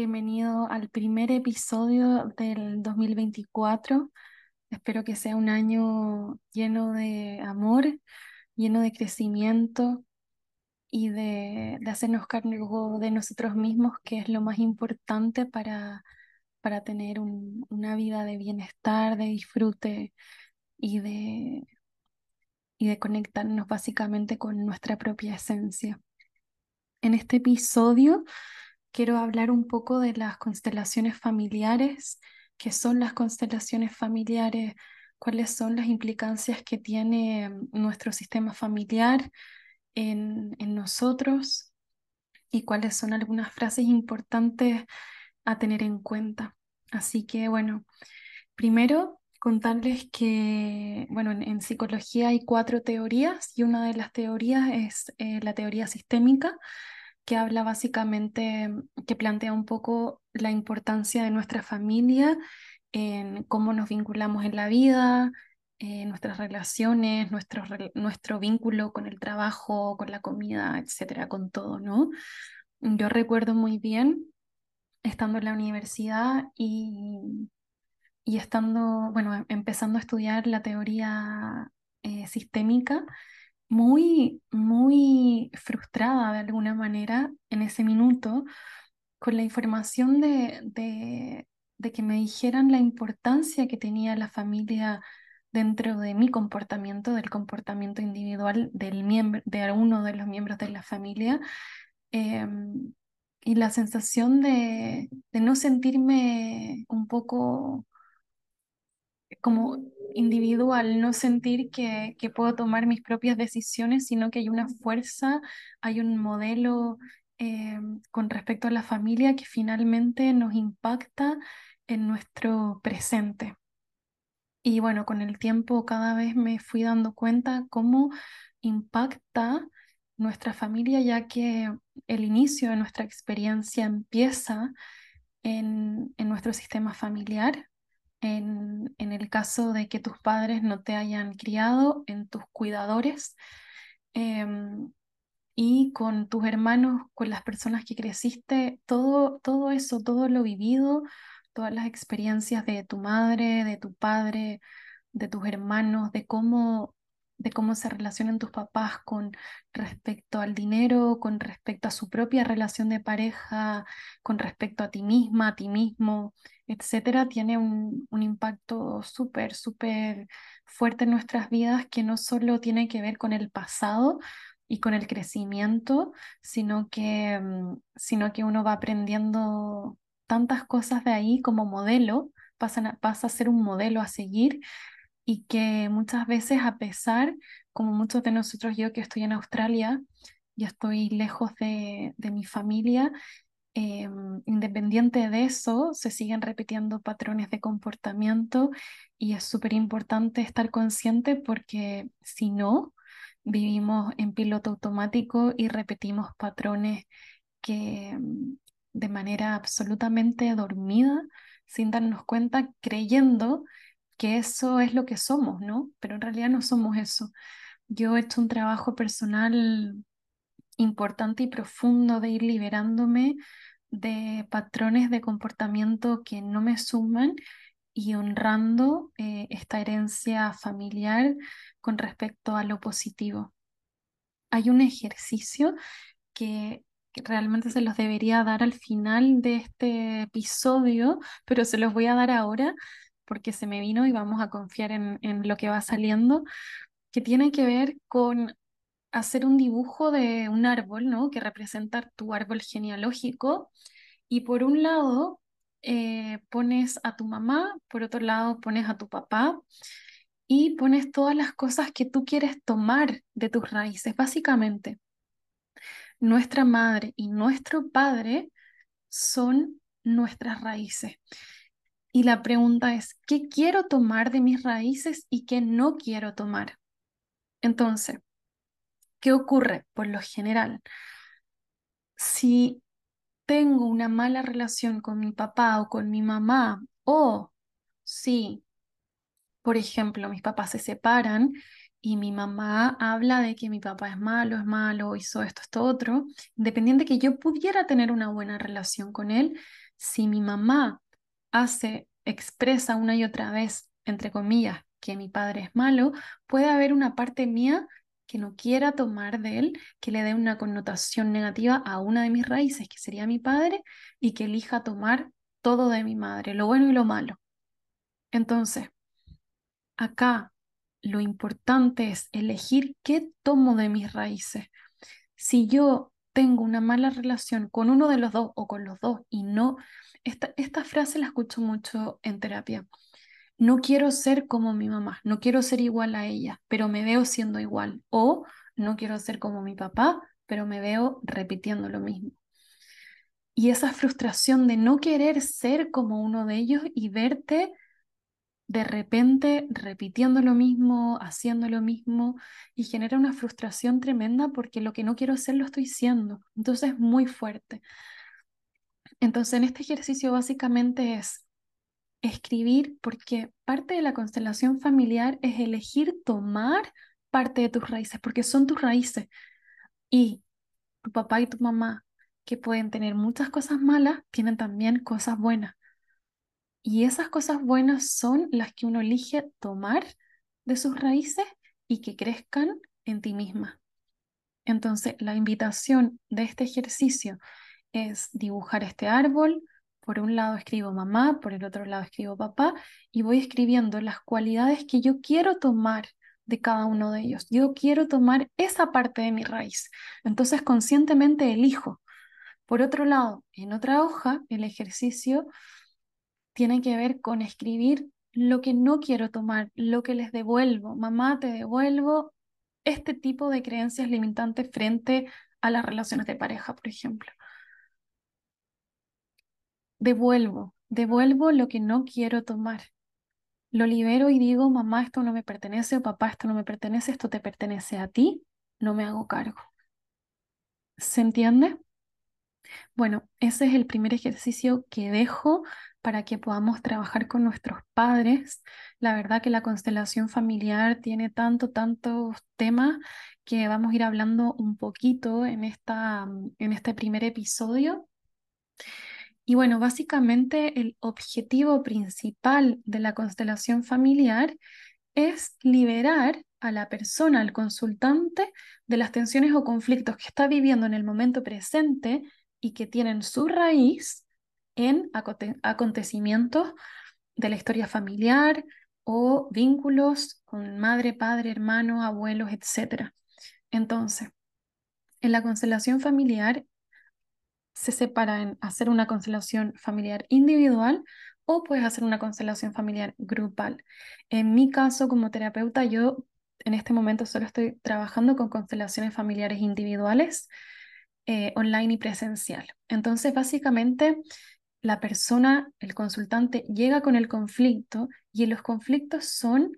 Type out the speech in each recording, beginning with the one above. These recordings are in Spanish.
bienvenido al primer episodio del 2024. Espero que sea un año lleno de amor, lleno de crecimiento y de, hacernos cargo de nosotros mismos, que es lo más importante para, para tener una vida de bienestar, de disfrute y de, y de conectarnos básicamente con nuestra propia esencia. En este episodio quiero hablar un poco de las constelaciones familiares, qué son las constelaciones familiares, cuáles son las implicancias que tiene nuestro sistema familiar en, en nosotros y cuáles son algunas frases importantes a tener en cuenta. Así que bueno, primero contarles que, bueno, en, psicología hay cuatro teorías y una de las teorías es eh, la teoría sistémica, que habla básicamente, que plantea un poco la importancia de nuestra familia en cómo nos vinculamos en la vida, en nuestras relaciones, nuestro, nuestro vínculo con el trabajo, con la comida, etcétera, con todo, ¿no? Yo recuerdo muy bien estando en la universidad y, y estando, bueno, empezando a estudiar la teoría eh, sistémica, muy, muy frustrada de alguna manera en ese minuto con la información de, de, que me dijeran la importancia que tenía la familia dentro de mi comportamiento, del comportamiento individual del miembro, de uno de los miembros de la familia, em, y la sensación de, de, no sentirme un poco como individual, no sentir que, que, puedo tomar mis propias decisiones, sino que hay una fuerza, hay un modelo eh, con respecto a la familia que finalmente nos impacta en nuestro presente. Y bueno, con el tiempo cada vez me fui dando cuenta cómo impacta nuestra familia, ya que el inicio de nuestra experiencia empieza en, en nuestro sistema familiar, en, el caso de que tus padres no te hayan criado, en tus cuidadores em, y con tus hermanos, con las personas que creciste, todo, todo eso, todo lo vivido, todas las experiencias de tu madre, de tu padre, de tus hermanos, de cómo de cómo se relacionan tus papás con respecto al dinero, con respecto a su propia relación de pareja, con respecto a ti misma, a ti mismo, etcétera, tiene un, un impacto súper, súper fuerte en nuestras vidas que no solo tiene que ver con el pasado y con el crecimiento, sino que, mm, sino que uno va aprendiendo tantas cosas de ahí como modelo, pasa a ser un modelo a seguir y que muchas veces a pesar, como muchos de nosotros, yo que estoy en Australia, ya estoy lejos de, de mi familia, em, independiente de eso, se siguen repitiendo patrones de comportamiento y es súper importante estar consciente porque si no, vivimos en piloto automático y repetimos patrones que em, de manera absolutamente dormida, sin darnos cuenta, creyendo que eso es lo que somos, ¿no? Pero en realidad no somos eso. Yo he hecho un trabajo personal importante y profundo de ir liberándome de patrones de comportamiento que no me suman y honrando eh, esta herencia familiar con respecto a lo positivo. Hay un ejercicio que, realmente se los debería dar al final de este episodio, pero se los voy a dar ahora porque se me vino y vamos a confiar en, lo que va saliendo, que tiene que ver con hacer un dibujo de un árbol, ¿no? Que representa tu árbol genealógico. Y por un lado eh, pones a tu mamá, por otro lado pones a tu papá y pones todas las cosas que tú quieres tomar de tus raíces. Básicamente, nuestra madre y nuestro padre son nuestras raíces. Y la pregunta es, ¿qué quiero tomar de mis raíces y qué no quiero tomar? Entonces, ¿qué ocurre? Por lo general, si tengo una mala relación con mi papá o con mi mamá, o si, por ejemplo, mis papás se separan y mi mamá habla de que mi papá es malo, es malo, hizo esto, esto, otro, independiente que yo pudiera tener una buena relación con él, si mi mamá hace, expresa una y otra vez, entre comillas, que mi padre es malo, puede haber una parte mía que no quiera tomar de él, que le dé una connotación negativa a una de mis raíces, que sería mi padre, y que elija tomar todo de mi madre, lo bueno y lo malo. Entonces, acá lo importante es elegir qué tomo de mis raíces. Si yo tengo una mala relación con uno de los dos o con los dos y no, esta, esta frase la escucho mucho en terapia. No quiero ser como mi mamá, no quiero ser igual a ella, pero me veo siendo igual. O no quiero ser como mi papá, pero me veo repitiendo lo mismo. Y esa frustración de no querer ser como uno de ellos y verte de repente repitiendo lo mismo, haciendo lo mismo, y genera una frustración tremenda porque lo que no quiero hacer lo estoy siendo. Entonces es muy fuerte. Entonces en este ejercicio básicamente es escribir porque parte de la constelación familiar es elegir tomar parte de tus raíces, porque son tus raíces. Y tu papá y tu mamá, que pueden tener muchas cosas malas, tienen también cosas buenas. Y esas cosas buenas son las que uno elige tomar de sus raíces y que crezcan en ti misma. Entonces, la invitación de este ejercicio es dibujar este árbol. Por un lado escribo mamá, por el otro lado escribo papá y voy escribiendo las cualidades que yo quiero tomar de cada uno de ellos. Yo quiero tomar esa parte de mi raíz. Entonces, conscientemente elijo. Por otro lado, en otra hoja, el ejercicio tiene que ver con escribir lo que no quiero tomar, lo que les devuelvo. Mamá, te devuelvo este tipo de creencias limitantes frente a las relaciones de pareja, por ejemplo. Devuelvo, devuelvo lo que no quiero tomar. Lo libero y digo, mamá, esto no me pertenece o papá, esto no me pertenece, esto te pertenece a ti, no me hago cargo. ¿Se entiende? Bueno, ese es el primer ejercicio que dejo para que podamos trabajar con nuestros padres. La verdad que la constelación familiar tiene tanto, tantos temas que vamos a ir hablando un poquito en, esta, en este primer episodio. Y bueno, básicamente el objetivo principal de la constelación familiar es liberar a la persona, al consultante, de las tensiones o conflictos que está viviendo en el momento presente y que tienen su raíz en acontecimientos de la historia familiar o vínculos con madre, padre, hermano, abuelos, etc. Entonces, en la constelación familiar se separa en hacer una constelación familiar individual o puedes hacer una constelación familiar grupal. En mi caso, como terapeuta, yo en este momento solo estoy trabajando con constelaciones familiares individuales, eh, online y presencial. Entonces, básicamente, la persona, el consultante, llega con el conflicto y los conflictos son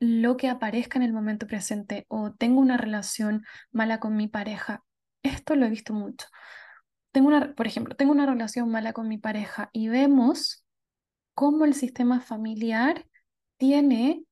lo que aparezca en el momento presente o tengo una relación mala con mi pareja. Esto lo he visto mucho. Tengo una, por ejemplo, tengo una relación mala con mi pareja y vemos cómo el sistema familiar tiene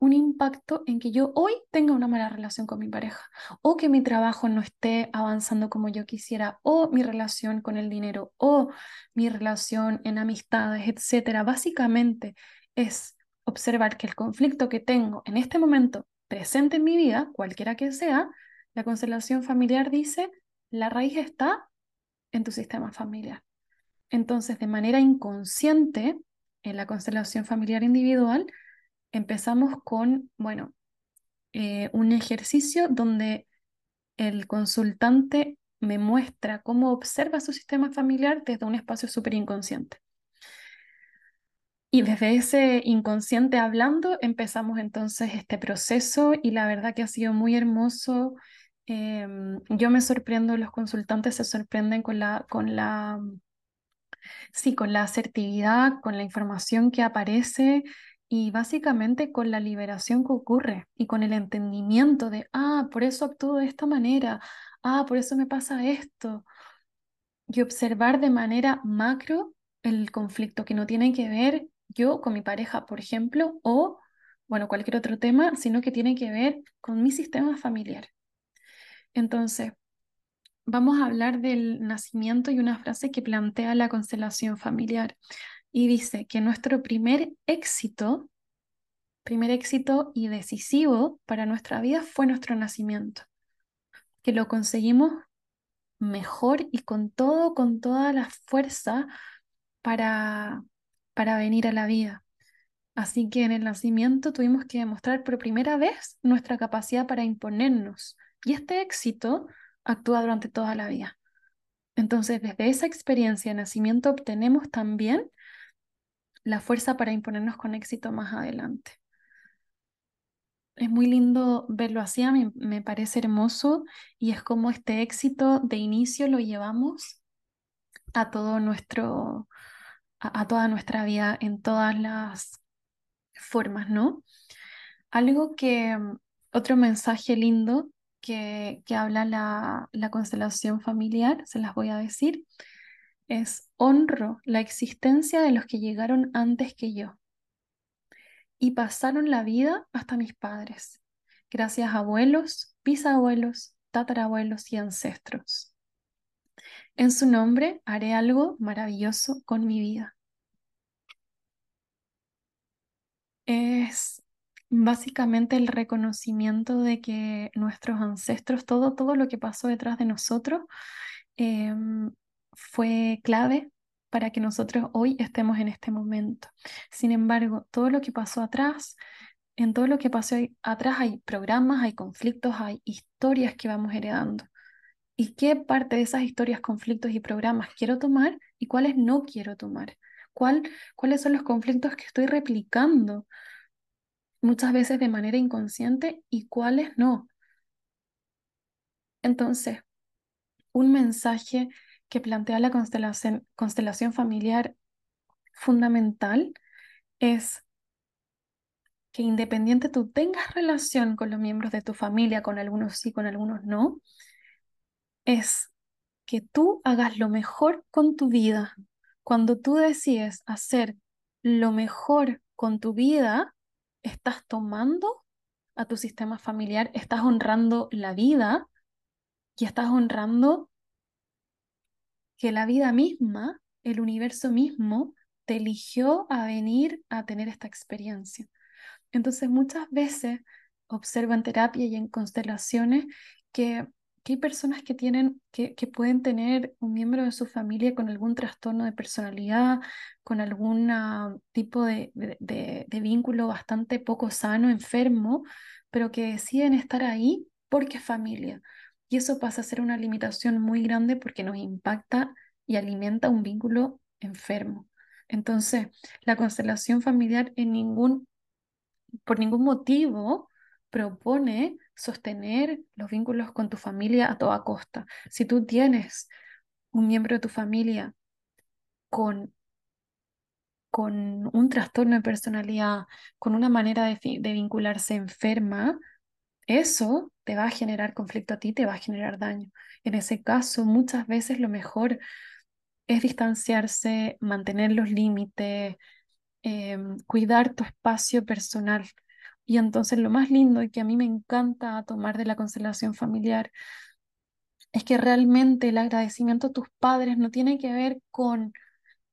un impacto en que yo hoy tenga una mala relación con mi pareja o que mi trabajo no esté avanzando como yo quisiera o mi relación con el dinero o mi relación en amistades, etcétera. Básicamente es observar que el conflicto que tengo en este momento presente en mi vida, cualquiera que sea, la constelación familiar dice, la raíz está en tu sistema familiar. Entonces, de manera inconsciente, en la constelación familiar individual, empezamos con, bueno, eh, un ejercicio donde el consultante me muestra cómo observa su sistema familiar desde un espacio súper inconsciente. Y desde ese inconsciente hablando empezamos entonces este proceso y la verdad que ha sido muy hermoso. Em, yo me sorprendo, los consultantes se sorprenden con la, con la, sí, con la asertividad, con la información que aparece y básicamente con la liberación que ocurre y con el entendimiento de, ah, por eso actúo de esta manera, ah, por eso me pasa esto. Y observar de manera macro el conflicto que no tiene que ver yo con mi pareja, por ejemplo, o, bueno, cualquier otro tema, sino que tiene que ver con mi sistema familiar. Entonces, vamos a hablar del nacimiento y una frase que plantea la constelación familiar. Y dice que nuestro primer éxito, primer éxito y decisivo para nuestra vida fue nuestro nacimiento. Que lo conseguimos mejor y con todo, con toda la fuerza para, para venir a la vida. Así que en el nacimiento tuvimos que demostrar por primera vez nuestra capacidad para imponernos. Y este éxito actúa durante toda la vida. Entonces, desde esa experiencia de nacimiento obtenemos también la fuerza para imponernos con éxito más adelante. Es muy lindo verlo así, me parece hermoso y es como este éxito de inicio lo llevamos a todo nuestro, a, toda nuestra vida en todas las formas, ¿no? Algo que, otro mensaje lindo que, habla la, la constelación familiar, se las voy a decir, es honro la existencia de los que llegaron antes que yo y pasaron la vida hasta mis padres, gracias a abuelos, bisabuelos, tatarabuelos y ancestros. En su nombre haré algo maravilloso con mi vida. Es básicamente el reconocimiento de que nuestros ancestros, todo, todo lo que pasó detrás de nosotros, em, fue clave para que nosotros hoy estemos en este momento. Sin embargo, todo lo que pasó atrás, en todo lo que pasó atrás hay programas, hay conflictos, hay historias que vamos heredando. ¿Y qué parte de esas historias, conflictos y programas quiero tomar y cuáles no quiero tomar? ¿Cuál, ¿Cuáles son los conflictos que estoy replicando? Muchas veces de manera inconsciente y cuáles no. Entonces, un mensaje que plantea la constelación, familiar fundamental es que independiente tú tengas relación con los miembros de tu familia, con algunos sí, con algunos no, es que tú hagas lo mejor con tu vida. Cuando tú decides hacer lo mejor con tu vida, estás tomando a tu sistema familiar, estás honrando la vida y estás honrando que la vida misma, el universo mismo, te eligió a venir a tener esta experiencia. Entonces muchas veces observo en terapia y en constelaciones que que hay personas que, tienen, que, pueden tener un miembro de su familia con algún trastorno de personalidad, con algún tipo de, vínculo bastante poco sano, enfermo, pero que deciden estar ahí porque es familia. Y eso pasa a ser una limitación muy grande porque nos impacta y alimenta un vínculo enfermo. Entonces, la constelación familiar en ningún, por ningún motivo propone sostener los vínculos con tu familia a toda costa. Si tú tienes un miembro de tu familia con, con un trastorno de personalidad, con una manera de, de vincularse enferma, eso te va a generar conflicto a ti, te va a generar daño. En ese caso, muchas veces lo mejor es distanciarse, mantener los límites, em, cuidar tu espacio personal. Y entonces lo más lindo y que a mí me encanta tomar de la constelación familiar es que realmente el agradecimiento a tus padres no tiene que ver con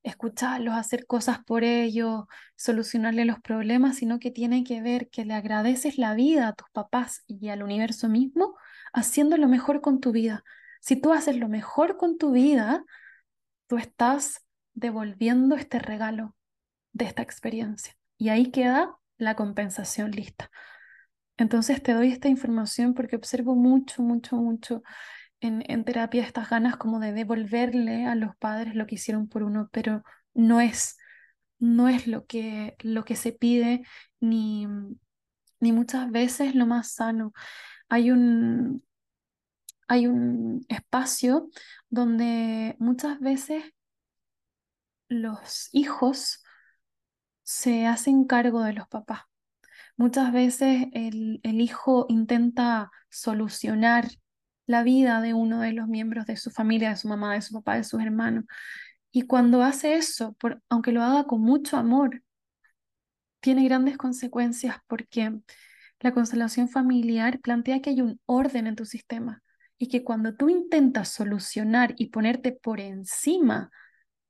escucharlos, hacer cosas por ellos, solucionarle los problemas, sino que tiene que ver que le agradeces la vida a tus papás y al universo mismo haciendo lo mejor con tu vida. Si tú haces lo mejor con tu vida, tú estás devolviendo este regalo de esta experiencia. Y ahí queda la compensación lista. Entonces te doy esta información porque observo mucho, mucho, mucho en, en terapia estas ganas como de devolverle a los padres lo que hicieron por uno, pero no es, no es lo que, lo que se pide ni, ni muchas veces lo más sano. Hay un, hay un espacio donde muchas veces los hijos se hacen cargo de los papás. Muchas veces el, hijo intenta solucionar la vida de uno de los miembros de su familia, de su mamá, de su papá, de sus hermanos. Y cuando hace eso, aunque lo haga con mucho amor, tiene grandes consecuencias porque la constelación familiar plantea que hay un orden en tu sistema y que cuando tú intentas solucionar y ponerte por encima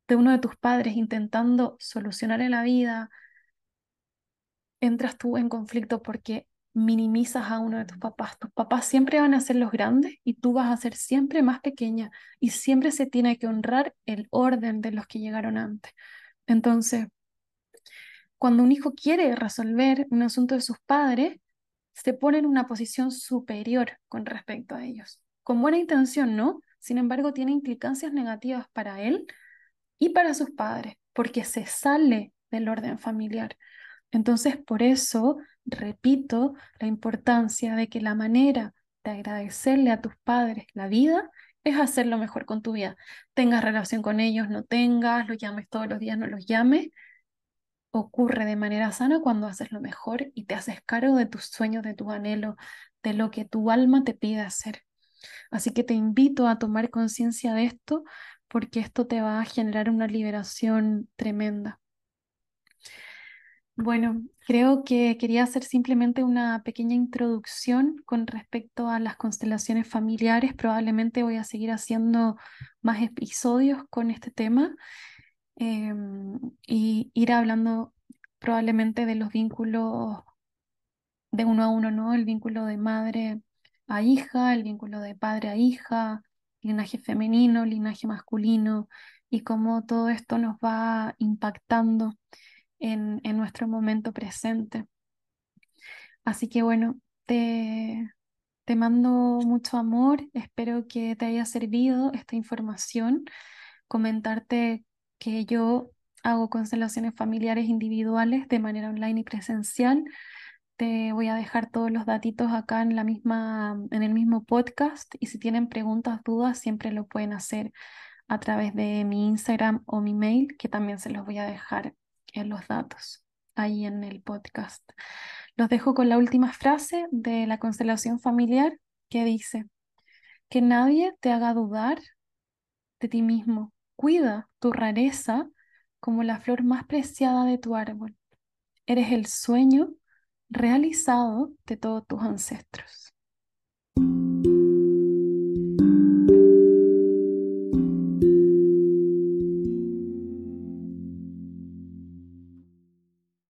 de uno de tus padres intentando solucionar en la vida, entras tú en conflicto porque minimizas a uno de tus papás. Tus papás siempre van a ser los grandes y tú vas a ser siempre más pequeña y siempre se tiene que honrar el orden de los que llegaron antes. Entonces, cuando un hijo quiere resolver un asunto de sus padres, se pone en una posición superior con respecto a ellos. Con buena intención, ¿no? Sin embargo, tiene implicancias negativas para él y para sus padres, porque se sale del orden familiar. Entonces, por eso, repito, la importancia de que la manera de agradecerle a tus padres la vida es hacerlo mejor con tu vida. Tengas relación con ellos, no tengas, los llames todos los días, no los llames. Ocurre de manera sana cuando haces lo mejor y te haces cargo de tus sueños, de tu anhelo, de lo que tu alma te pide hacer. Así que te invito a tomar conciencia de esto porque esto te va a generar una liberación tremenda. Bueno, creo que quería hacer simplemente una pequeña introducción con respecto a las constelaciones familiares. Probablemente voy a seguir haciendo más episodios con este tema em, y ir hablando probablemente de los vínculos de uno a uno, ¿no? El vínculo de madre a hija, el vínculo de padre a hija, linaje femenino, linaje masculino y cómo todo esto nos va impactando en, nuestro momento presente. Así que bueno, te, te mando mucho amor, espero que te haya servido esta información, comentarte que yo hago constelaciones familiares individuales de manera online y presencial. Voy a dejar todos los datitos acá en la misma, en el mismo podcast y si tienen preguntas, dudas, siempre lo pueden hacer a través de mi Instagram o mi mail, que también se los voy a dejar en los datos ahí en el podcast. Los dejo con la última frase de la constelación familiar que dice, que nadie te haga dudar de ti mismo. Cuida tu rareza como la flor más preciada de tu árbol. Eres el sueño realizado de todos tus ancestros.